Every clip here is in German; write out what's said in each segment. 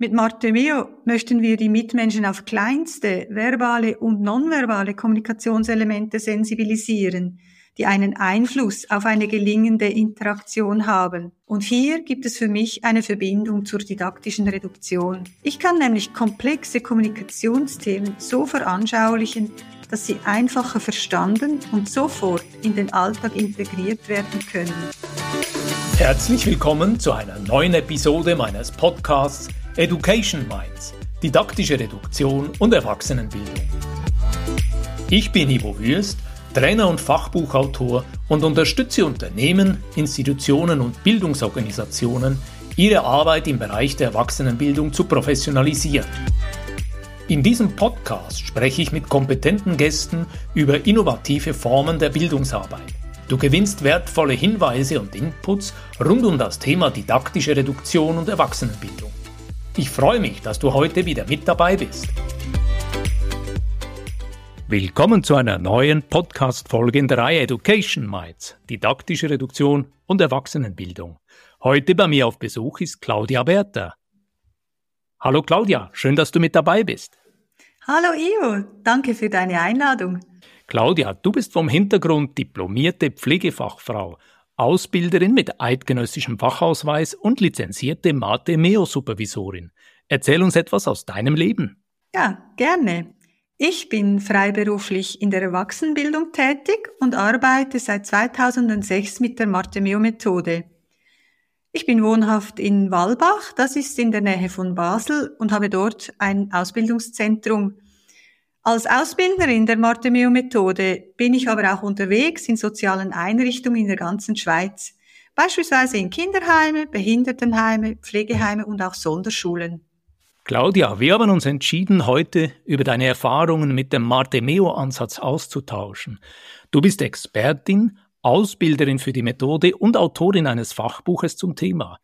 Mit Martemio möchten wir die Mitmenschen auf kleinste verbale und nonverbale Kommunikationselemente sensibilisieren, die einen Einfluss auf eine gelingende Interaktion haben. Und hier gibt es für mich eine Verbindung zur didaktischen Reduktion. Ich kann nämlich komplexe Kommunikationsthemen so veranschaulichen, dass sie einfacher verstanden und sofort in den Alltag integriert werden können. Herzlich willkommen zu einer neuen Episode meines Podcasts Education Minds, didaktische Reduktion und Erwachsenenbildung. Ich bin Ivo Würst, Trainer und Fachbuchautor und unterstütze Unternehmen, Institutionen und Bildungsorganisationen, ihre Arbeit im Bereich der Erwachsenenbildung zu professionalisieren. In diesem Podcast spreche ich mit kompetenten Gästen über innovative Formen der Bildungsarbeit. Du gewinnst wertvolle Hinweise und Inputs rund um das Thema didaktische Reduktion und Erwachsenenbildung. Ich freue mich, dass du heute wieder mit dabei bist. Willkommen zu einer neuen Podcast-Folge in der Reihe Education Minds, didaktische Reduktion und Erwachsenenbildung. Heute bei mir auf Besuch ist Claudia Bertha. Hallo Claudia, schön, dass du mit dabei bist. Hallo Ivo, danke für deine Einladung. Claudia, du bist vom Hintergrund diplomierte Pflegefachfrau Ausbilderin mit eidgenössischem Fachausweis und lizenzierte Mate-Meo-Supervisorin. Erzähl uns etwas aus deinem Leben. Ja, gerne. Ich bin freiberuflich in der Erwachsenenbildung tätig und arbeite seit 2006 mit der Mate-Meo-Methode. Ich bin wohnhaft in Walbach, das ist in der Nähe von Basel und habe dort ein Ausbildungszentrum als Ausbilderin der Martemeo-Methode bin ich aber auch unterwegs in sozialen Einrichtungen in der ganzen Schweiz, beispielsweise in Kinderheime, Behindertenheime, Pflegeheime und auch Sonderschulen. Claudia, wir haben uns entschieden, heute über deine Erfahrungen mit dem Martemeo-Ansatz auszutauschen. Du bist Expertin, Ausbilderin für die Methode und Autorin eines Fachbuches zum Thema.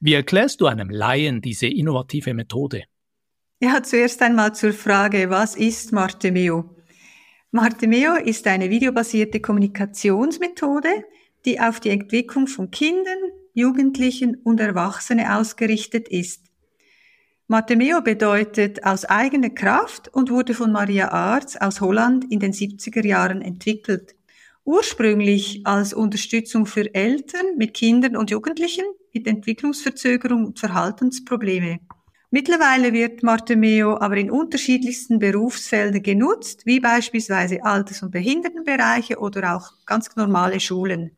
Wie erklärst du einem Laien diese innovative Methode? Ja, zuerst einmal zur Frage, was ist Martemeo? Martemeo ist eine videobasierte Kommunikationsmethode, die auf die Entwicklung von Kindern, Jugendlichen und Erwachsenen ausgerichtet ist. Martemeo bedeutet aus eigener Kraft und wurde von Maria Arz aus Holland in den 70er Jahren entwickelt. Ursprünglich als Unterstützung für Eltern mit Kindern und Jugendlichen mit Entwicklungsverzögerung und Verhaltensprobleme. Mittlerweile wird Martemeo aber in unterschiedlichsten Berufsfeldern genutzt, wie beispielsweise Alters- und Behindertenbereiche oder auch ganz normale Schulen.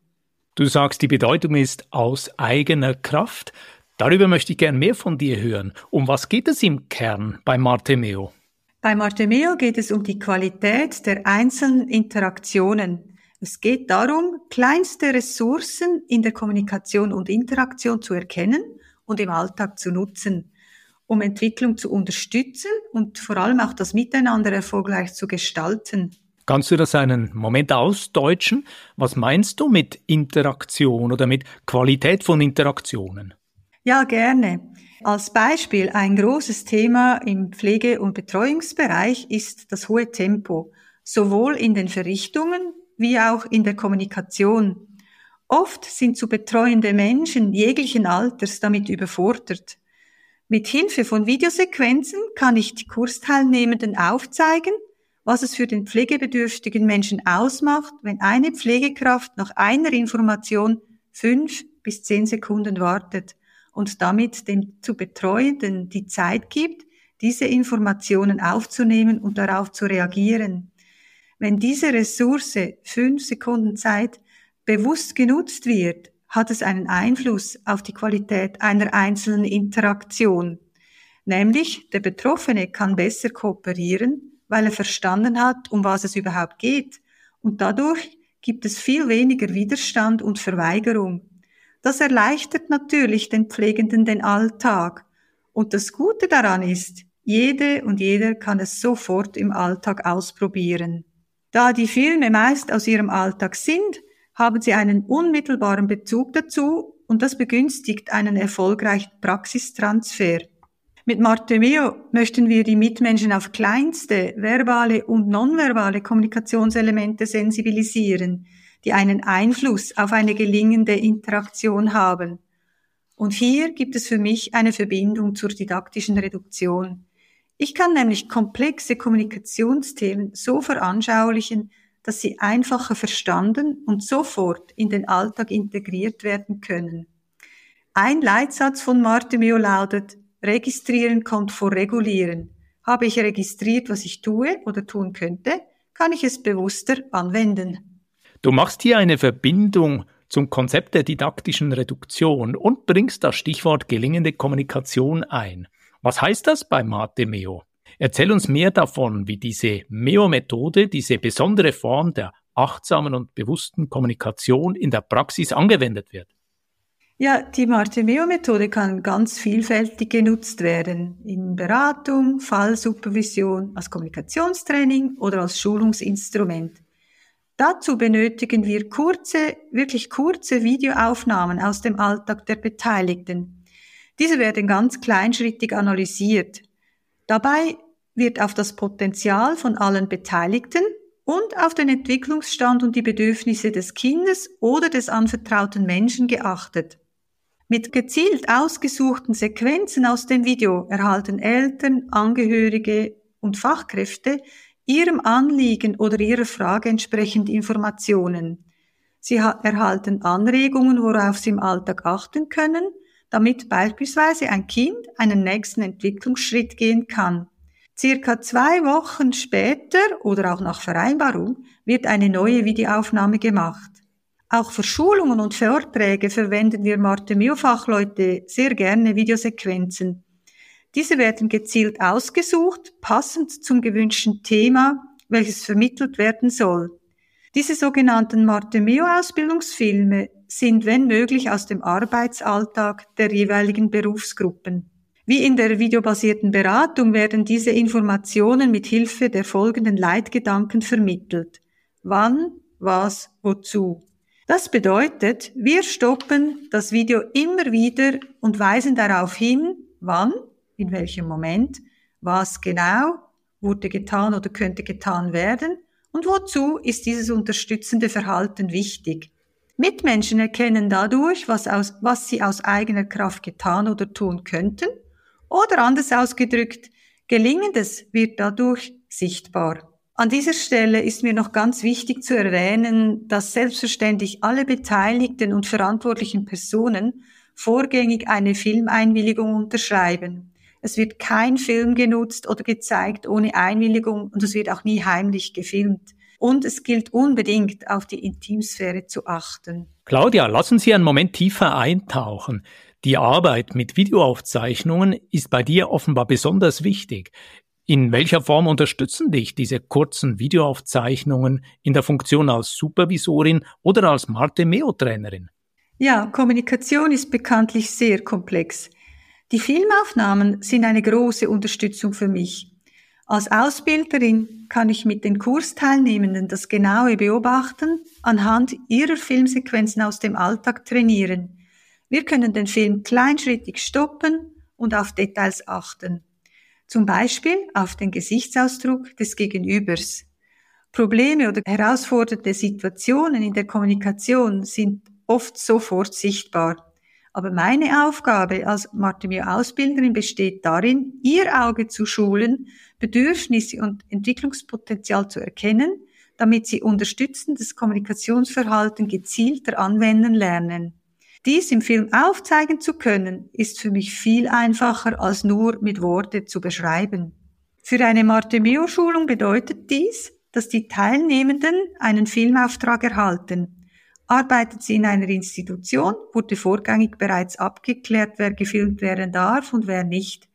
Du sagst, die Bedeutung ist aus eigener Kraft. Darüber möchte ich gern mehr von dir hören. Um was geht es im Kern bei Martemeo? Bei Martemeo geht es um die Qualität der einzelnen Interaktionen. Es geht darum, kleinste Ressourcen in der Kommunikation und Interaktion zu erkennen und im Alltag zu nutzen um Entwicklung zu unterstützen und vor allem auch das Miteinander erfolgreich zu gestalten. Kannst du das einen Moment ausdeutschen? Was meinst du mit Interaktion oder mit Qualität von Interaktionen? Ja, gerne. Als Beispiel ein großes Thema im Pflege- und Betreuungsbereich ist das hohe Tempo, sowohl in den Verrichtungen wie auch in der Kommunikation. Oft sind zu betreuende Menschen jeglichen Alters damit überfordert. Mit Hilfe von Videosequenzen kann ich die Kursteilnehmenden aufzeigen, was es für den pflegebedürftigen Menschen ausmacht, wenn eine Pflegekraft nach einer Information fünf bis zehn Sekunden wartet und damit dem zu Betreuenden die Zeit gibt, diese Informationen aufzunehmen und darauf zu reagieren. Wenn diese Ressource fünf Sekunden Zeit bewusst genutzt wird, hat es einen Einfluss auf die Qualität einer einzelnen Interaktion. Nämlich der Betroffene kann besser kooperieren, weil er verstanden hat, um was es überhaupt geht. Und dadurch gibt es viel weniger Widerstand und Verweigerung. Das erleichtert natürlich den Pflegenden den Alltag. Und das Gute daran ist, jede und jeder kann es sofort im Alltag ausprobieren. Da die Filme meist aus ihrem Alltag sind, haben sie einen unmittelbaren Bezug dazu und das begünstigt einen erfolgreichen Praxistransfer. Mit Martemio möchten wir die Mitmenschen auf kleinste verbale und nonverbale Kommunikationselemente sensibilisieren, die einen Einfluss auf eine gelingende Interaktion haben. Und hier gibt es für mich eine Verbindung zur didaktischen Reduktion. Ich kann nämlich komplexe Kommunikationsthemen so veranschaulichen, dass sie einfacher verstanden und sofort in den Alltag integriert werden können. Ein Leitsatz von Martimeo lautet, registrieren kommt vor regulieren. Habe ich registriert, was ich tue oder tun könnte, kann ich es bewusster anwenden. Du machst hier eine Verbindung zum Konzept der didaktischen Reduktion und bringst das Stichwort gelingende Kommunikation ein. Was heißt das bei Mate Meo? Erzähl uns mehr davon, wie diese Meo-Methode, diese besondere Form der achtsamen und bewussten Kommunikation in der Praxis angewendet wird. Ja, die Martimeo-Methode kann ganz vielfältig genutzt werden. In Beratung, Fallsupervision, als Kommunikationstraining oder als Schulungsinstrument. Dazu benötigen wir kurze, wirklich kurze Videoaufnahmen aus dem Alltag der Beteiligten. Diese werden ganz kleinschrittig analysiert. Dabei wird auf das Potenzial von allen Beteiligten und auf den Entwicklungsstand und die Bedürfnisse des Kindes oder des anvertrauten Menschen geachtet. Mit gezielt ausgesuchten Sequenzen aus dem Video erhalten Eltern, Angehörige und Fachkräfte ihrem Anliegen oder ihrer Frage entsprechend Informationen. Sie erhalten Anregungen, worauf sie im Alltag achten können, damit beispielsweise ein Kind einen nächsten Entwicklungsschritt gehen kann. Circa zwei Wochen später oder auch nach Vereinbarung wird eine neue Videoaufnahme gemacht. Auch für Schulungen und Vorträge verwenden wir Martemio-Fachleute sehr gerne Videosequenzen. Diese werden gezielt ausgesucht, passend zum gewünschten Thema, welches vermittelt werden soll. Diese sogenannten Martemio-Ausbildungsfilme sind, wenn möglich, aus dem Arbeitsalltag der jeweiligen Berufsgruppen. Wie in der videobasierten Beratung werden diese Informationen mit Hilfe der folgenden Leitgedanken vermittelt. Wann, was, wozu. Das bedeutet, wir stoppen das Video immer wieder und weisen darauf hin, wann, in welchem Moment, was genau wurde getan oder könnte getan werden und wozu ist dieses unterstützende Verhalten wichtig. Mitmenschen erkennen dadurch, was, aus, was sie aus eigener Kraft getan oder tun könnten oder anders ausgedrückt, Gelingendes wird dadurch sichtbar. An dieser Stelle ist mir noch ganz wichtig zu erwähnen, dass selbstverständlich alle beteiligten und verantwortlichen Personen vorgängig eine Filmeinwilligung unterschreiben. Es wird kein Film genutzt oder gezeigt ohne Einwilligung und es wird auch nie heimlich gefilmt. Und es gilt unbedingt, auf die Intimsphäre zu achten. Claudia, lassen Sie einen Moment tiefer eintauchen. Die Arbeit mit Videoaufzeichnungen ist bei dir offenbar besonders wichtig. In welcher Form unterstützen dich diese kurzen Videoaufzeichnungen in der Funktion als Supervisorin oder als Marte-Meo-Trainerin? Ja, Kommunikation ist bekanntlich sehr komplex. Die Filmaufnahmen sind eine große Unterstützung für mich. Als Ausbilderin kann ich mit den Kursteilnehmenden das genaue Beobachten anhand ihrer Filmsequenzen aus dem Alltag trainieren. Wir können den Film kleinschrittig stoppen und auf Details achten. Zum Beispiel auf den Gesichtsausdruck des Gegenübers. Probleme oder herausfordernde Situationen in der Kommunikation sind oft sofort sichtbar. Aber meine Aufgabe als Martimio-Ausbilderin besteht darin, ihr Auge zu schulen, Bedürfnisse und Entwicklungspotenzial zu erkennen, damit sie unterstützendes Kommunikationsverhalten gezielter anwenden lernen. Dies im Film aufzeigen zu können, ist für mich viel einfacher als nur mit Worte zu beschreiben. Für eine Martemio-Schulung bedeutet dies, dass die Teilnehmenden einen Filmauftrag erhalten. Arbeitet sie in einer Institution, wurde vorgängig bereits abgeklärt, wer gefilmt werden darf und wer nicht.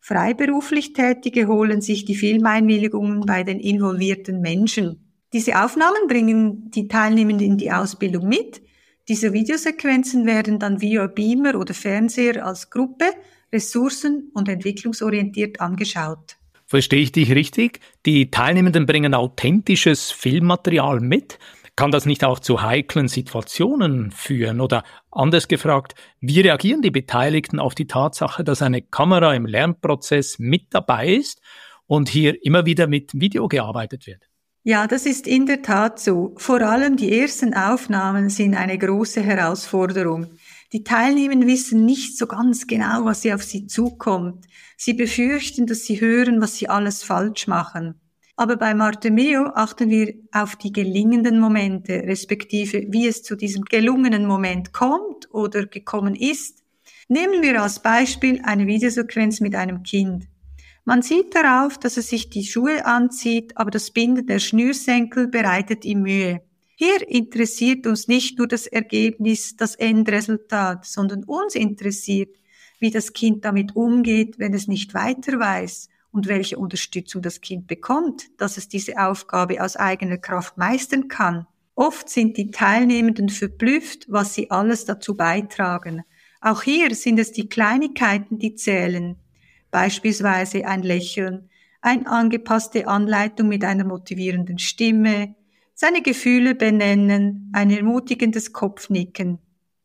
Freiberuflich Tätige holen sich die Filmeinwilligungen bei den involvierten Menschen. Diese Aufnahmen bringen die Teilnehmenden in die Ausbildung mit, diese Videosequenzen werden dann via Beamer oder Fernseher als Gruppe ressourcen- und entwicklungsorientiert angeschaut. Verstehe ich dich richtig? Die Teilnehmenden bringen authentisches Filmmaterial mit. Kann das nicht auch zu heiklen Situationen führen? Oder anders gefragt, wie reagieren die Beteiligten auf die Tatsache, dass eine Kamera im Lernprozess mit dabei ist und hier immer wieder mit Video gearbeitet wird? Ja, das ist in der Tat so. Vor allem die ersten Aufnahmen sind eine große Herausforderung. Die Teilnehmenden wissen nicht so ganz genau, was sie auf sie zukommt. Sie befürchten, dass sie hören, was sie alles falsch machen. Aber bei Martemeo achten wir auf die gelingenden Momente, respektive wie es zu diesem gelungenen Moment kommt oder gekommen ist. Nehmen wir als Beispiel eine Videosequenz mit einem Kind. Man sieht darauf, dass es sich die Schuhe anzieht, aber das Binden der Schnürsenkel bereitet ihm Mühe. Hier interessiert uns nicht nur das Ergebnis, das Endresultat, sondern uns interessiert, wie das Kind damit umgeht, wenn es nicht weiter weiß und welche Unterstützung das Kind bekommt, dass es diese Aufgabe aus eigener Kraft meistern kann. Oft sind die Teilnehmenden verblüfft, was sie alles dazu beitragen. Auch hier sind es die Kleinigkeiten, die zählen. Beispielsweise ein Lächeln, eine angepasste Anleitung mit einer motivierenden Stimme, seine Gefühle benennen, ein ermutigendes Kopfnicken.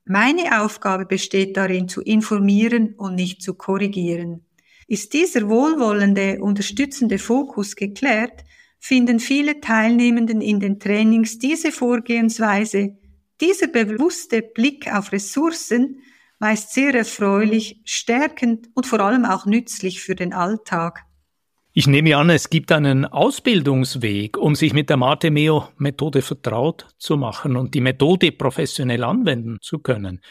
Meine Aufgabe besteht darin, zu informieren und nicht zu korrigieren. Ist dieser wohlwollende, unterstützende Fokus geklärt, finden viele Teilnehmenden in den Trainings diese Vorgehensweise, dieser bewusste Blick auf Ressourcen meist sehr erfreulich, stärkend und vor allem auch nützlich für den Alltag. Ich nehme an, es gibt einen Ausbildungsweg, um sich mit der Mate-Meo-Methode vertraut zu machen und die Methode professionell anwenden zu können.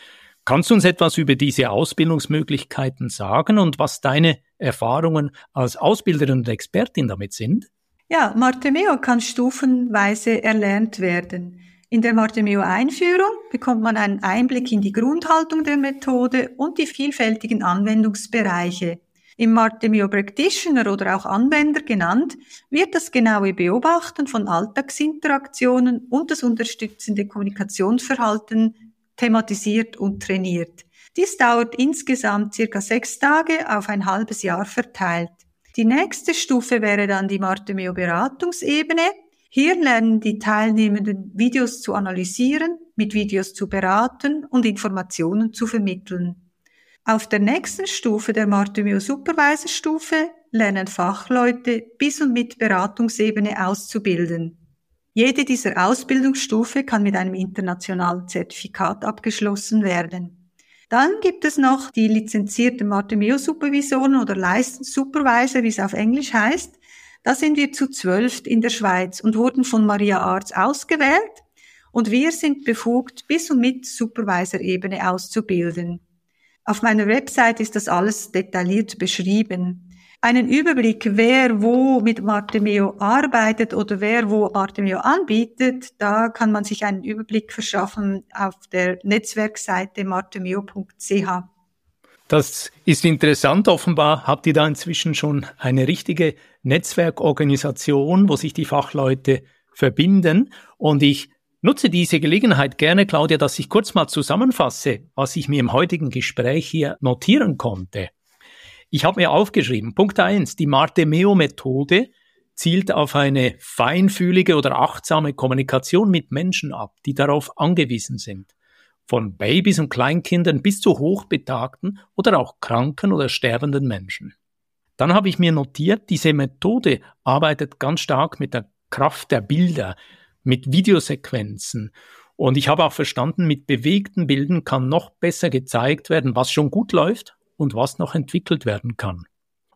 Kannst du uns etwas über diese Ausbildungsmöglichkeiten sagen und was deine Erfahrungen als Ausbilderin und Expertin damit sind? Ja, Martemeo kann stufenweise erlernt werden. In der Martemeo-Einführung bekommt man einen Einblick in die Grundhaltung der Methode und die vielfältigen Anwendungsbereiche. Im Martemeo Practitioner oder auch Anwender genannt, wird das genaue Beobachten von Alltagsinteraktionen und das unterstützende Kommunikationsverhalten thematisiert und trainiert. Dies dauert insgesamt circa sechs Tage auf ein halbes Jahr verteilt. Die nächste Stufe wäre dann die Martemeo Beratungsebene. Hier lernen die Teilnehmenden Videos zu analysieren, mit Videos zu beraten und Informationen zu vermitteln. Auf der nächsten Stufe der Martemeo Supervisor Stufe lernen Fachleute bis und mit Beratungsebene auszubilden. Jede dieser Ausbildungsstufe kann mit einem internationalen Zertifikat abgeschlossen werden. Dann gibt es noch die lizenzierten Martemeo-Supervisoren oder License Supervisor, wie es auf Englisch heißt. Da sind wir zu zwölf in der Schweiz und wurden von Maria Arz ausgewählt und wir sind befugt, bis und mit Supervisor-Ebene auszubilden. Auf meiner Website ist das alles detailliert beschrieben einen Überblick, wer wo mit Martemeo arbeitet oder wer wo Martemeo anbietet. Da kann man sich einen Überblick verschaffen auf der Netzwerkseite martemeo.ch. Das ist interessant. Offenbar habt ihr da inzwischen schon eine richtige Netzwerkorganisation, wo sich die Fachleute verbinden. Und ich nutze diese Gelegenheit gerne, Claudia, dass ich kurz mal zusammenfasse, was ich mir im heutigen Gespräch hier notieren konnte. Ich habe mir aufgeschrieben, Punkt eins: die Martemeo-Methode zielt auf eine feinfühlige oder achtsame Kommunikation mit Menschen ab, die darauf angewiesen sind. Von Babys und Kleinkindern bis zu hochbetagten oder auch kranken oder sterbenden Menschen. Dann habe ich mir notiert, diese Methode arbeitet ganz stark mit der Kraft der Bilder, mit Videosequenzen. Und ich habe auch verstanden, mit bewegten Bildern kann noch besser gezeigt werden, was schon gut läuft und was noch entwickelt werden kann.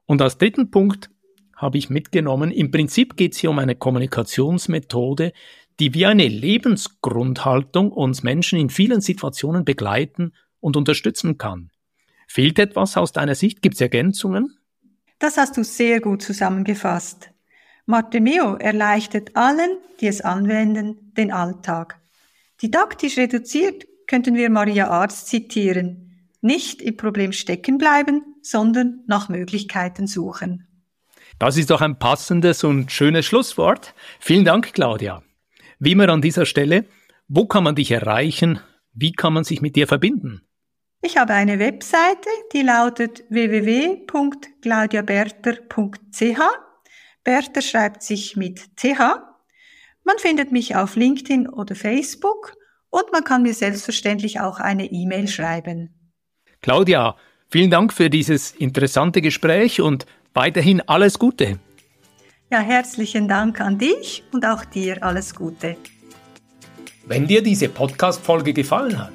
Und als dritten Punkt habe ich mitgenommen, im Prinzip geht es hier um eine Kommunikationsmethode, die wie eine Lebensgrundhaltung uns Menschen in vielen Situationen begleiten und unterstützen kann. Fehlt etwas aus deiner Sicht? Gibt es Ergänzungen? Das hast du sehr gut zusammengefasst. Martemeo erleichtert allen, die es anwenden, den Alltag. Didaktisch reduziert könnten wir Maria Arzt zitieren. Nicht im Problem stecken bleiben, sondern nach Möglichkeiten suchen. Das ist doch ein passendes und schönes Schlusswort. Vielen Dank, Claudia. Wie immer an dieser Stelle, wo kann man dich erreichen? Wie kann man sich mit dir verbinden? Ich habe eine Webseite, die lautet www.claudiaberter.ch. Berter schreibt sich mit TH. Man findet mich auf LinkedIn oder Facebook und man kann mir selbstverständlich auch eine E-Mail schreiben. Claudia, vielen Dank für dieses interessante Gespräch und weiterhin alles Gute. Ja, herzlichen Dank an dich und auch dir alles Gute. Wenn dir diese Podcast-Folge gefallen hat,